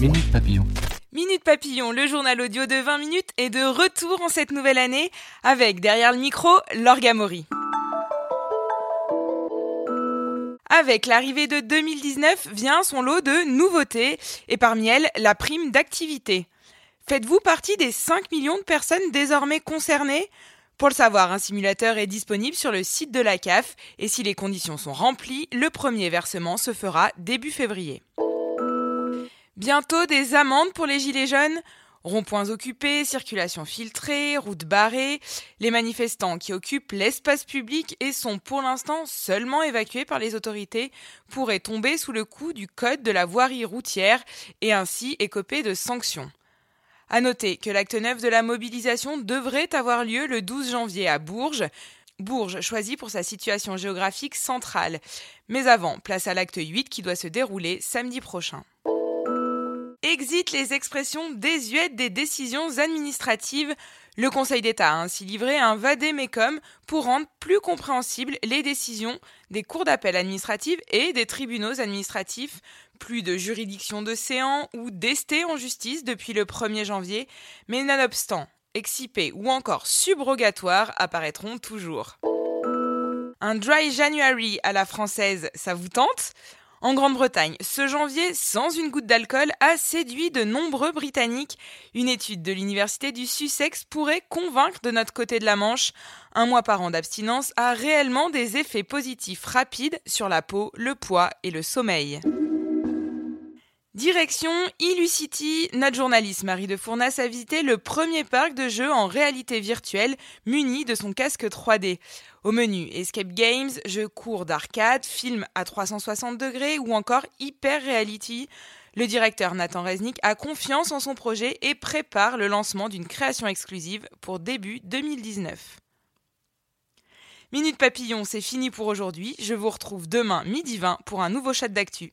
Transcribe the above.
Minute Papillon. Minute Papillon, le journal audio de 20 minutes est de retour en cette nouvelle année avec derrière le micro l'Orgamori. Avec l'arrivée de 2019 vient son lot de nouveautés et parmi elles la prime d'activité. Faites-vous partie des 5 millions de personnes désormais concernées? Pour le savoir, un simulateur est disponible sur le site de la CAF et si les conditions sont remplies, le premier versement se fera début février. Bientôt des amendes pour les gilets jaunes Ronds-points occupés, circulation filtrée, routes barrées, les manifestants qui occupent l'espace public et sont pour l'instant seulement évacués par les autorités pourraient tomber sous le coup du code de la voirie routière et ainsi écoper de sanctions. À noter que l'acte 9 de la mobilisation devrait avoir lieu le 12 janvier à Bourges, Bourges choisi pour sa situation géographique centrale. Mais avant, place à l'acte 8 qui doit se dérouler samedi prochain. Exit les expressions désuètes des décisions administratives. Le Conseil d'État a ainsi livré un vadé-mécum pour rendre plus compréhensibles les décisions des cours d'appel administratives et des tribunaux administratifs. Plus de juridictions de séance ou d'esté en justice depuis le 1er janvier, mais nonobstant, excipés ou encore subrogatoires apparaîtront toujours. Un dry January à la française, ça vous tente? En Grande-Bretagne, ce janvier, sans une goutte d'alcool, a séduit de nombreux Britanniques. Une étude de l'Université du Sussex pourrait convaincre de notre côté de la Manche. Un mois par an d'abstinence a réellement des effets positifs rapides sur la peau, le poids et le sommeil. Direction Illucity, notre journaliste Marie de Fournas a visité le premier parc de jeux en réalité virtuelle muni de son casque 3D. Au menu, escape games, jeux courts d'arcade, films à 360 degrés ou encore hyper reality. Le directeur Nathan Resnick a confiance en son projet et prépare le lancement d'une création exclusive pour début 2019. Minute Papillon, c'est fini pour aujourd'hui. Je vous retrouve demain midi 20 pour un nouveau chat d'actu.